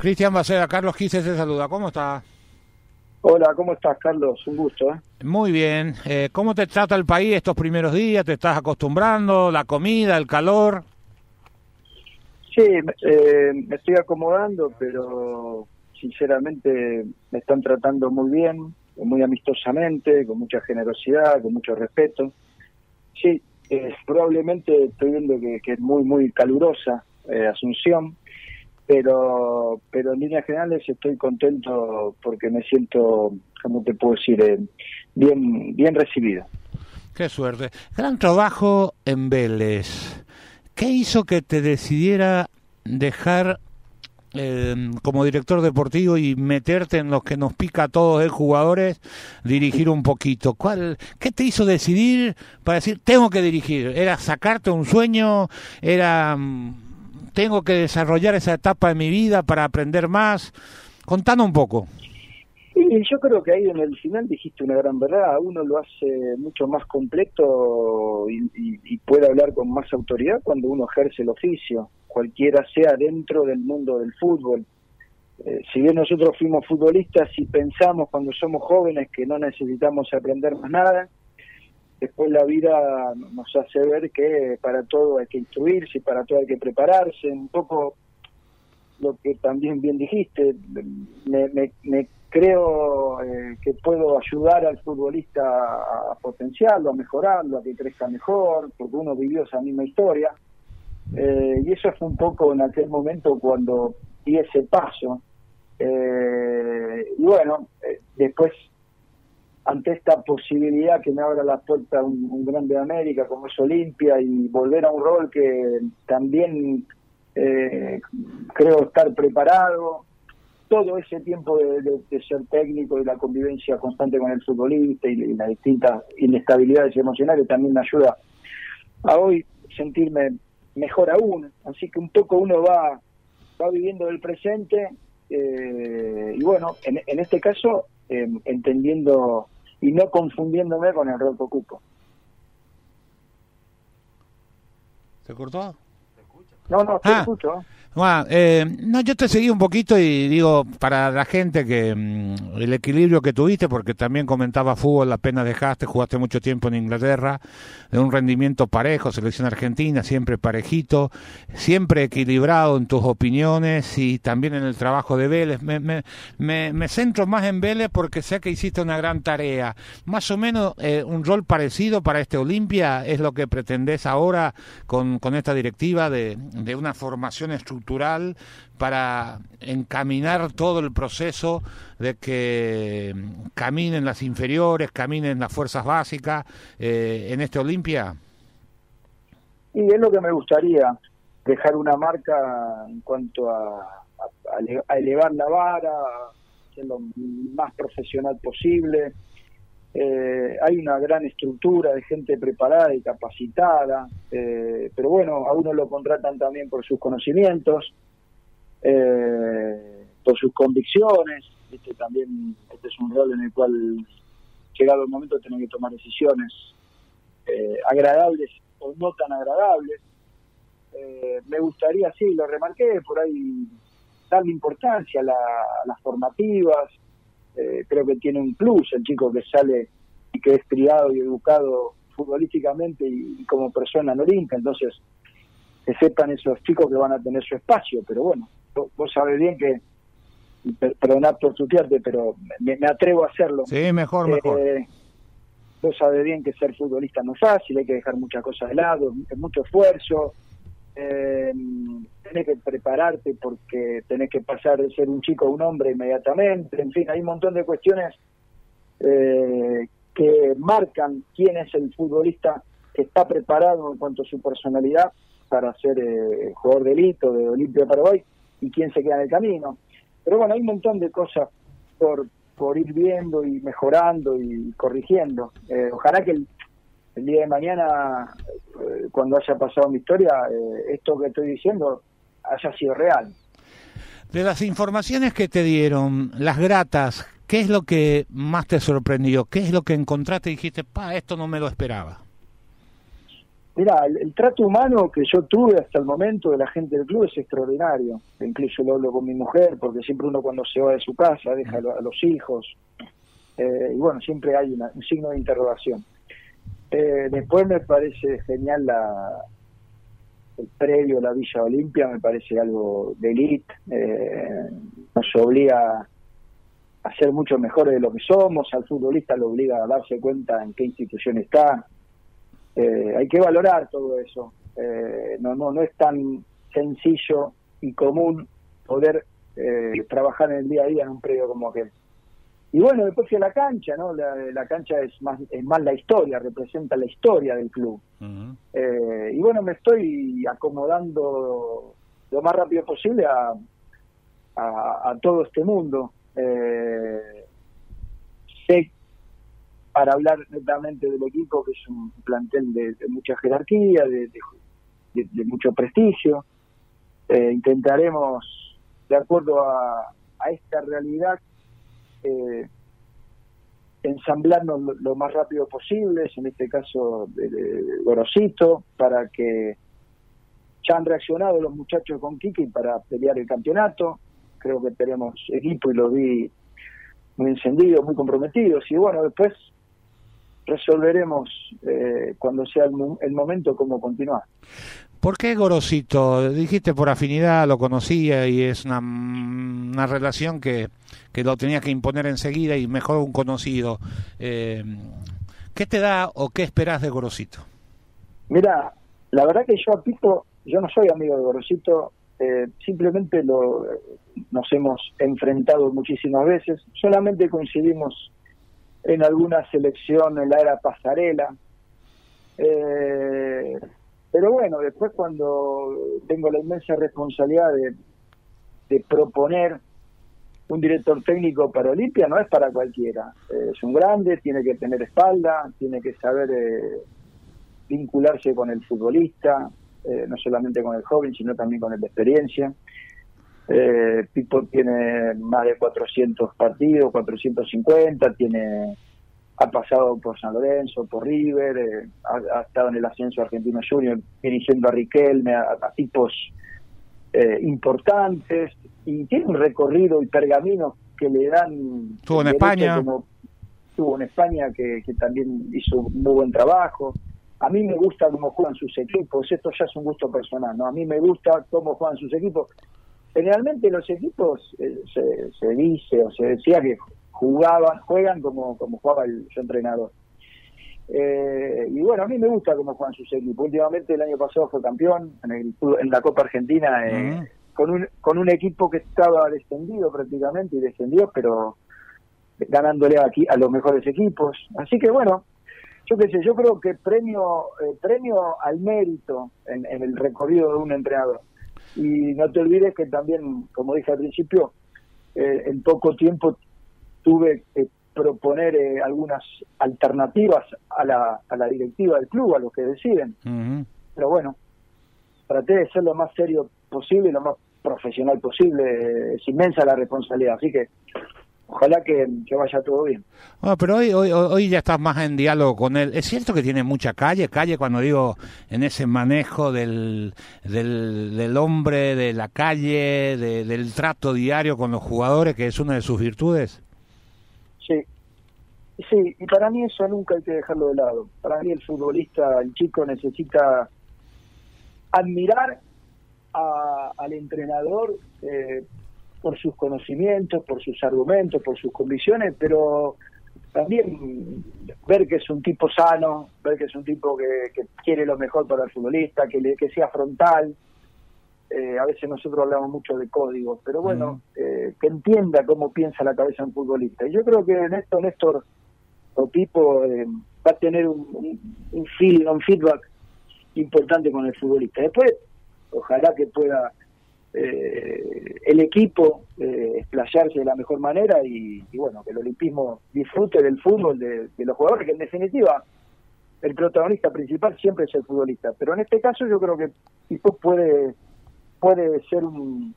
Cristian Baceda, Carlos Quise te saluda. ¿Cómo está? Hola, ¿cómo estás, Carlos? Un gusto. ¿eh? Muy bien. Eh, ¿Cómo te trata el país estos primeros días? ¿Te estás acostumbrando? ¿La comida, el calor? Sí, eh, me estoy acomodando, pero sinceramente me están tratando muy bien, muy amistosamente, con mucha generosidad, con mucho respeto. Sí, probablemente estoy viendo que, que, es muy, muy calurosa Asunción pero pero en líneas generales estoy contento porque me siento, como te puedo decir, eh, bien bien recibido. Qué suerte. Gran trabajo en Vélez. ¿Qué hizo que te decidiera dejar eh, como director deportivo y meterte en los que nos pica a todos de jugadores, dirigir un poquito. ¿Cuál, ¿Qué te hizo decidir para decir, tengo que dirigir? ¿Era sacarte un sueño? ¿Era mm, tengo que desarrollar esa etapa de mi vida para aprender más. Contanos un poco. Y yo creo que ahí en el final dijiste una gran verdad. Uno lo hace mucho más completo y, puede hablar con más autoridad cuando uno ejerce el oficio, cualquiera sea dentro del mundo del fútbol. Eh, si bien nosotros fuimos futbolistas y pensamos cuando somos jóvenes que no necesitamos aprender más nada, después la vida nos hace ver que para todo hay que instruirse, para todo hay que prepararse, un poco lo que también bien dijiste, me, creo eh, que puedo ayudar al futbolista a, potenciarlo, a mejorarlo, a que crezca mejor, porque uno vivió esa misma historia. Eh, y eso fue un poco en aquel momento cuando di ese paso. Eh, y bueno, después ante esta posibilidad que me abra la puerta un, grande de América como es Olimpia y volver a un rol que también eh, creo estar preparado. Todo ese tiempo de, ser técnico y la convivencia constante con el futbolista y, las distintas inestabilidades emocionales también me ayuda a hoy sentirme mejor aún. Así que un poco uno va, va viviendo el presente eh, y bueno, en, en este caso eh, entendiendo y no confundiéndome con el rol que ocupo. ¿Se cortó? No, no, te ah. escucho. Eh, no, yo te seguí un poquito y digo, para la gente que mm, el equilibrio que tuviste, porque también comentaba fútbol, la pena dejaste, jugaste mucho tiempo en Inglaterra, de un rendimiento parejo, selección argentina, siempre parejito, siempre equilibrado en tus opiniones y también en el trabajo de Vélez. Me, me, me, centro más en Vélez porque sé que hiciste una gran tarea. Más o menos eh, un rol parecido para este Olimpia es lo que pretendés ahora con, con esta directiva de, de una formación estructural para encaminar todo el proceso de que caminen las inferiores, caminen las fuerzas básicas eh, en este Olimpia? Y es lo que me gustaría, dejar una marca en cuanto a, elevar la vara, ser lo más profesional posible. Eh, hay una gran estructura de gente preparada y capacitada, eh, pero bueno, a uno lo contratan también por sus conocimientos, eh, por sus convicciones. Este también este es un rol en el cual, llegado el momento, tienen que tomar decisiones agradables o no tan agradables. me gustaría, sí, lo remarqué, por ahí darle importancia a las formativas, eh, creo que tiene un plus el chico que sale y que es criado y educado futbolísticamente y, como persona en Olimpia, entonces que sepan esos chicos que van a tener su espacio, pero bueno, vos, sabés bien que, perdonad por tutearte, pero me, atrevo a hacerlo. Sí, mejor, mejor. Eh, vos sabés bien que ser futbolista no es fácil, hay que dejar muchas cosas de lado, es mucho esfuerzo, eh, tenés que prepararte porque tenés que pasar de ser un chico a un hombre inmediatamente, en fin, hay un montón de cuestiones eh, que marcan quién es el futbolista que está preparado en cuanto a su personalidad para ser eh, jugador de élite de Olimpia Paraguay y quién se queda en el camino. Pero bueno, hay un montón de cosas por, por ir viendo y mejorando y corrigiendo. Eh, ojalá que el, el día de mañana, cuando haya pasado mi historia, eh, esto que estoy diciendo haya sido real. De las informaciones que te dieron, las gratas, ¿qué es lo que más te sorprendió? ¿Qué es lo que encontraste y dijiste, pa, esto no me lo esperaba? Mira, el, trato humano que yo tuve hasta el momento de la gente del club es extraordinario. Incluso lo hablo con mi mujer, porque siempre uno cuando se va de su casa deja a, los hijos. Eh, y bueno, siempre hay un signo de interrogación. Eh, después me parece genial la, el previo, la Villa Olimpia, me parece algo de elite. Eh, nos obliga a ser mucho mejores de lo que somos, al futbolista lo obliga a darse cuenta en qué institución está, eh, hay que valorar todo eso. Eh, no, no, no es tan sencillo y común poder eh, trabajar en el día a día en un predio como aquel. Y bueno, después fui a la cancha, ¿no? La, cancha es más, es más la historia, representa la historia del club. y bueno, me estoy acomodando lo más rápido posible a, a, todo este mundo. sé para hablar netamente del equipo, que es un plantel de, mucha jerarquía, de, mucho prestigio. Eh, intentaremos, de acuerdo a, esta realidad, eh, ensamblarnos lo, más rápido posible, en este caso de, Gorosito, para que ya han reaccionado los muchachos con Kiki para pelear el campeonato. Creo que tenemos equipo y lo vi muy encendidos, muy comprometidos. Y bueno, después resolveremos eh, cuando sea el, momento cómo continuar. ¿Por qué Gorosito? Dijiste por afinidad, lo conocía y es una, una relación que, que lo tenía que imponer enseguida y mejor un conocido. Eh, ¿Qué te da o qué esperas de Gorosito? Mira, la verdad que yo a Pico, yo no soy amigo de Gorosito, eh, simplemente lo, nos hemos enfrentado muchísimas veces, solamente coincidimos en alguna selección en la era pasarela. Eh, pero bueno, después cuando tengo la inmensa responsabilidad de, proponer un director técnico para Olimpia, no es para cualquiera. Eh, es un grande, tiene que tener espalda, tiene que saber eh, vincularse con el futbolista, no solamente con el joven, sino también con el de experiencia. Eh, Pipo tiene más de 400 partidos, 450, tiene ha pasado por San Lorenzo, por River, eh, ha, estado en el ascenso argentino junior, dirigiendo a Riquelme, a, tipos eh, importantes, y tiene un recorrido y pergamino que le dan... Estuvo en España. estuvo en España, que, que también hizo un muy buen trabajo. A mí me gusta cómo juegan sus equipos, esto ya es un gusto personal, ¿no? A mí me gusta cómo juegan sus equipos generalmente los equipos eh, se, dice o se decía que jugaban, juegan como, como jugaba el su entrenador. Eh, y bueno, a mí me gusta cómo juegan sus equipos. Últimamente el año pasado fue campeón en, el, en la Copa Argentina eh, con, un, con un equipo que estaba descendido prácticamente y descendió, pero ganándole aquí a los mejores equipos. Así que bueno, yo qué sé, yo creo que premio premio al mérito en el recorrido de un entrenador. Y no te olvides que también, como dije al principio, eh, en poco tiempo tuve que proponer eh, algunas alternativas a la, a la directiva del club, a los que deciden. Pero bueno, traté de ser lo más serio posible, lo más profesional posible. Es inmensa la responsabilidad, así que ojalá que, vaya todo bien. Bueno, pero hoy, hoy, hoy ya estás más en diálogo con él. Es cierto que tiene mucha calle, calle cuando digo en ese manejo del, del, hombre, de la calle, del trato diario con los jugadores, que es una de sus virtudes. Sí, sí, y para mí eso nunca hay que dejarlo de lado. Para mí el futbolista, el chico necesita admirar al entrenador eh, por sus conocimientos, por sus argumentos, por sus convicciones, pero también ver que es un tipo sano, ver que es un tipo que, quiere lo mejor para el futbolista, que, le, que sea frontal. Eh, a veces nosotros hablamos mucho de códigos, pero bueno, eh, que entienda cómo piensa la cabeza un futbolista. Y yo creo que en esto Néstor tipo eh, va a tener un, un, un feedback importante con el futbolista. Después, ojalá que pueda eh, el equipo eh, explayarse de la mejor manera y, bueno, que el olimpismo disfrute del fútbol de, los jugadores, que en definitiva el protagonista principal siempre es el futbolista. Pero en este caso yo creo que Pipo puede, puede ser un,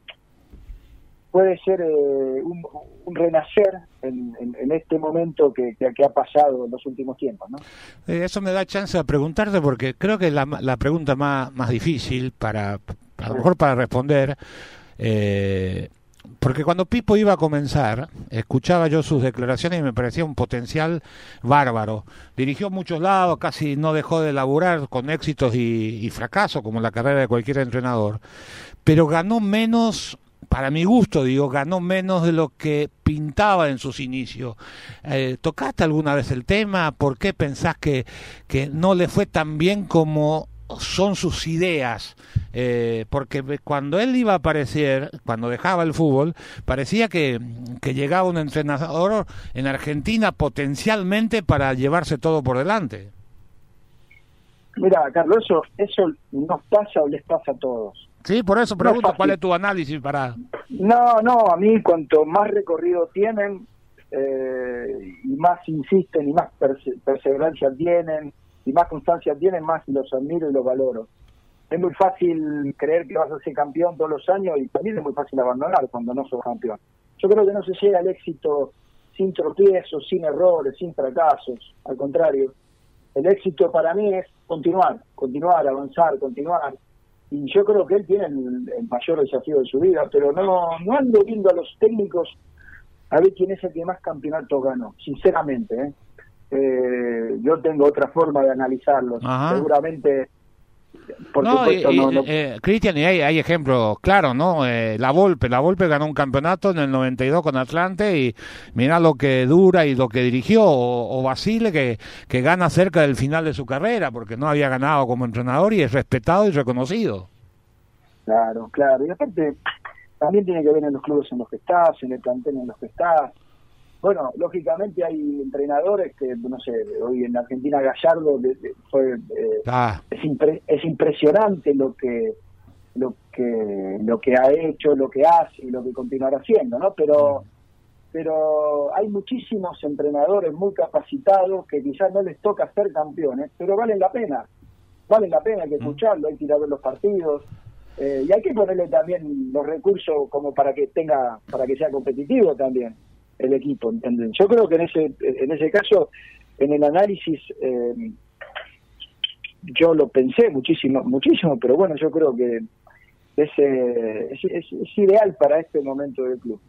puede ser eh, un, renacer en, este momento que, que, ha pasado en los últimos tiempos. ¿no? Eh, eso me da chance de preguntarte porque creo que la, la pregunta más, más difícil para, a lo mejor para responder, eh, porque cuando Pipo iba a comenzar, escuchaba yo sus declaraciones y me parecía un potencial bárbaro. Dirigió muchos lados, casi no dejó de laburar con éxitos y, y fracasos, como la carrera de cualquier entrenador, pero ganó menos para mi gusto, digo, ganó menos de lo que pintaba en sus inicios. Eh, ¿Tocaste alguna vez el tema? ¿Por qué pensás que, que no le fue tan bien como son sus ideas? Eh, porque cuando él iba a aparecer, cuando dejaba el fútbol, parecía que, que llegaba un entrenador en Argentina potencialmente para llevarse todo por delante. Mira, Carlos, eso, eso nos pasa o les pasa a todos Sí, por eso pregunto cuál es tu análisis para... No, no, a mí cuanto más recorrido tienen eh, y más insisten y más perseverancia tienen y más constancia tienen, más los admiro y los valoro. Es muy fácil creer que vas a ser campeón todos los años y también es muy fácil abandonar cuando no sos campeón. Yo creo que no se llega al éxito sin tropiezos, sin errores, sin fracasos. Al contrario, el éxito para mí es continuar, continuar, avanzar, continuar y yo creo que él tiene el, mayor desafío de su vida, pero no, no ando viendo a los técnicos a ver quién es el que más campeonatos ganó, sinceramente. ¿eh? Eh, yo tengo otra forma de analizarlos. Seguramente por no, eh, Cristian, y hay, hay ejemplos claros, ¿no? Eh, la Volpe, la Volpe ganó un campeonato en el 92 con Atlante y mira lo que dura y lo que dirigió, o, Basile que, que gana cerca del final de su carrera porque no había ganado como entrenador y es respetado y reconocido. Claro, claro, y aparte también tiene que ver en los clubes en los que estás, en el plantel en los que estás, bueno, lógicamente hay entrenadores que, no sé, hoy en Argentina Gallardo fue, eh, ah. es, impresionante lo que lo que lo que ha hecho, lo que hace y lo que continuará haciendo, ¿no? Pero pero hay muchísimos entrenadores muy capacitados que quizás no les toca ser campeones, pero valen la pena, valen la pena, hay que mm. escucharlo, hay que ir a ver los partidos, eh, y hay que ponerle también los recursos como para que tenga, para que sea competitivo también el equipo, ¿entienden? Yo creo que en ese, en ese caso, en el análisis, eh, yo lo pensé muchísimo, muchísimo, pero bueno, yo creo que es, es, es ideal para este momento del club.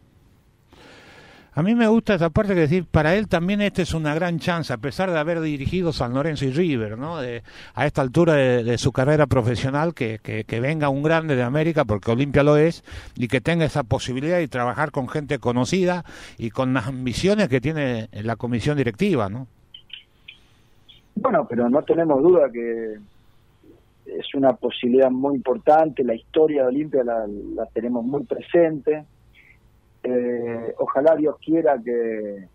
A mí me gusta esa parte que decir, para él también esta es una gran chance, a pesar de haber dirigido San Lorenzo y River, ¿no? a esta altura de, su carrera profesional, que, que, venga un grande de América, porque Olimpia lo es, y que tenga esa posibilidad de trabajar con gente conocida y con las ambiciones que tiene la comisión directiva, ¿no? Bueno, pero no tenemos duda que es una posibilidad muy importante, la historia de Olimpia la, la tenemos muy presente ojalá Dios quiera que,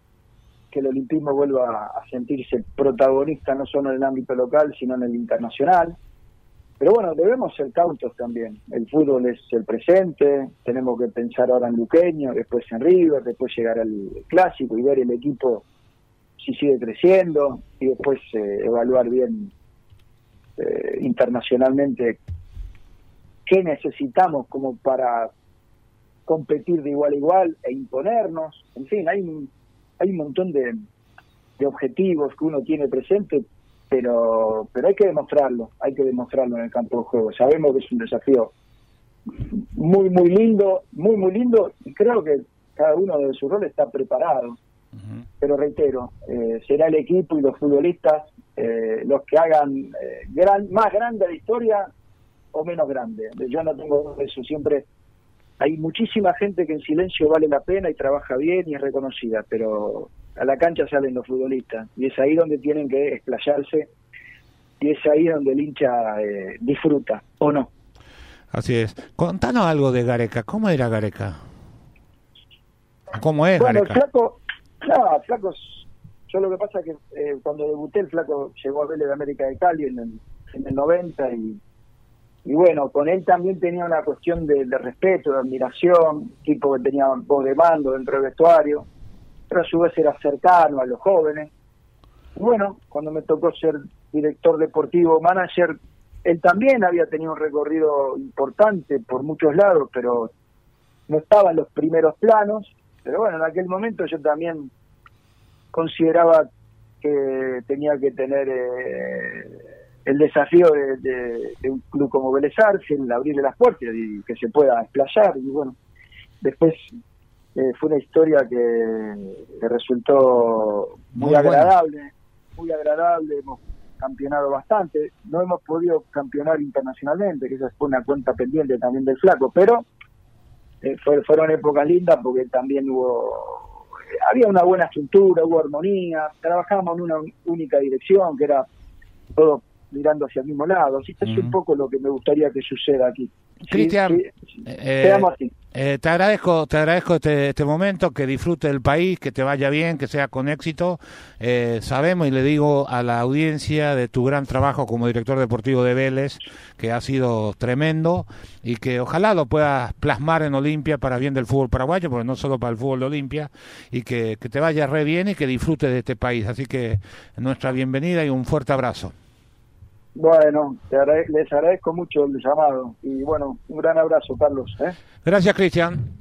que el olimpismo vuelva a sentirse protagonista no solo en el ámbito local, sino en el internacional. Pero bueno, debemos ser cautos también. El fútbol es el presente, tenemos que pensar ahora en Luqueño, después en River, después llegar al clásico y ver el equipo si sigue creciendo y después eh, evaluar bien eh, internacionalmente qué necesitamos como para competir de igual a igual e imponernos. En fin, hay un, hay un montón de, de objetivos que uno tiene presente, pero, pero hay que demostrarlo, hay que demostrarlo en el campo de juego. Sabemos que es un desafío muy, muy lindo, muy, muy lindo, y creo que cada uno de su rol está preparado. Pero reitero, eh, será el equipo y los futbolistas eh, los que hagan eh, gran, más grande la historia o menos grande. Yo no tengo eso, siempre hay muchísima gente que en silencio vale la pena y trabaja bien y es reconocida, pero a la cancha salen los futbolistas y es ahí donde tienen que explayarse y es ahí donde el hincha eh, disfruta, ¿o no? Así es. Contanos algo de Gareca. ¿Cómo era Gareca? ¿Cómo es bueno, Gareca? El flaco, no, flaco, yo lo que pasa es que eh, cuando debuté el flaco llegó a Vélez de América de Cali en el, en el 90 y y bueno, con él también tenía una cuestión de, respeto, de admiración, tipo que tenía voz de mando dentro del vestuario, pero a su vez era cercano a los jóvenes. Y bueno, cuando me tocó ser director deportivo, manager, él también había tenido un recorrido importante por muchos lados, pero no estaba en los primeros planos, pero bueno, en aquel momento yo también consideraba que tenía que tener eh, el desafío de, un club como Vélez el abrirle las puertas y que se pueda explayar. Y bueno, después eh, fue una historia que, resultó muy, agradable, muy agradable. Hemos campeonado bastante. No hemos podido campeonar internacionalmente, que esa fue una cuenta pendiente también del flaco, pero eh, fueron épocas lindas porque también hubo había una buena estructura, hubo armonía, trabajábamos en una única dirección, que era todo mirando hacia el mismo lado. Así que es un poco lo que me gustaría que suceda aquí. Cristian, eh, eh, te agradezco, te agradezco este, este, momento, que disfrute el país, que te vaya bien, que sea con éxito. Eh, sabemos y le digo a la audiencia de tu gran trabajo como director deportivo de Vélez, que ha sido tremendo y que ojalá lo puedas plasmar en Olimpia para bien del fútbol paraguayo, porque no solo para el fútbol de Olimpia, y que, que te vaya re bien y que disfrute de este país. Así que nuestra bienvenida y un fuerte abrazo. Bueno, les agradezco mucho el llamado y bueno, un gran abrazo, Carlos. ¿eh? Gracias, Cristian.